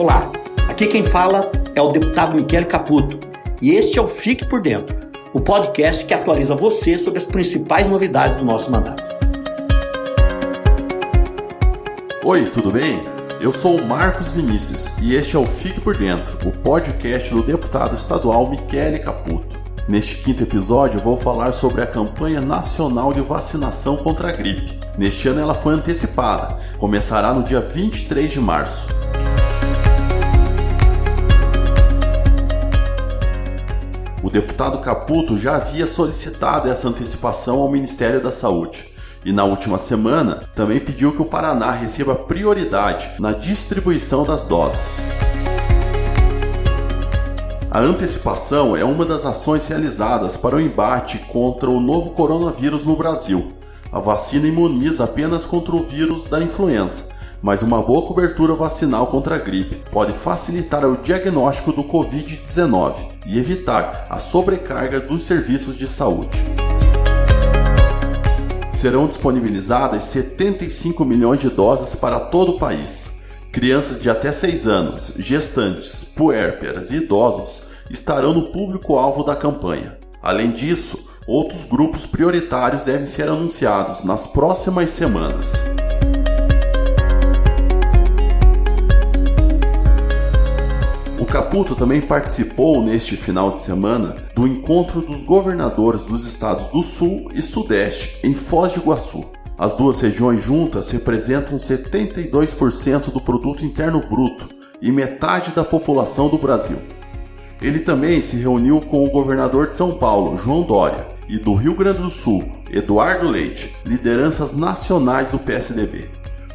Olá, aqui quem fala é o deputado Michele Caputo e este é o Fique por Dentro, o podcast que atualiza você sobre as principais novidades do nosso mandato. Oi, tudo bem? Eu sou o Marcos Vinícius e este é o Fique por Dentro, o podcast do deputado estadual Michele Caputo. Neste quinto episódio, vou falar sobre a campanha nacional de vacinação contra a gripe. Neste ano, ela foi antecipada, começará no dia 23 de março. O deputado Caputo já havia solicitado essa antecipação ao Ministério da Saúde. E na última semana também pediu que o Paraná receba prioridade na distribuição das doses. A antecipação é uma das ações realizadas para o embate contra o novo coronavírus no Brasil. A vacina imuniza apenas contra o vírus da influenza, mas uma boa cobertura vacinal contra a gripe pode facilitar o diagnóstico do Covid-19 e evitar a sobrecarga dos serviços de saúde. Serão disponibilizadas 75 milhões de doses para todo o país. Crianças de até 6 anos, gestantes, puérperas e idosos estarão no público-alvo da campanha. Além disso, outros grupos prioritários devem ser anunciados nas próximas semanas. Caputo também participou neste final de semana do encontro dos governadores dos estados do Sul e Sudeste em Foz de Iguaçu. As duas regiões juntas representam 72% do produto interno bruto e metade da população do Brasil. Ele também se reuniu com o governador de São Paulo, João Dória, e do Rio Grande do Sul, Eduardo Leite, lideranças nacionais do PSDB.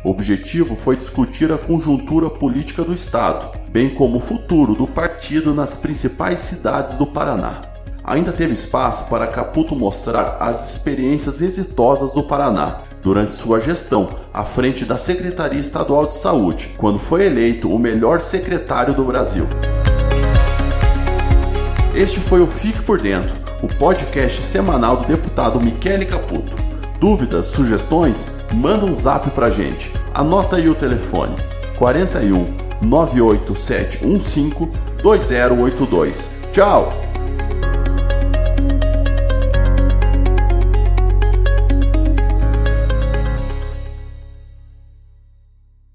O objetivo foi discutir a conjuntura política do Estado, bem como o futuro do partido nas principais cidades do Paraná. Ainda teve espaço para Caputo mostrar as experiências exitosas do Paraná durante sua gestão à frente da Secretaria Estadual de Saúde, quando foi eleito o melhor secretário do Brasil. Este foi o Fique por Dentro, o podcast semanal do deputado Michele Caputo. Dúvidas, sugestões? Manda um zap pra gente. Anota aí o telefone: 41 98715 2082. Tchau!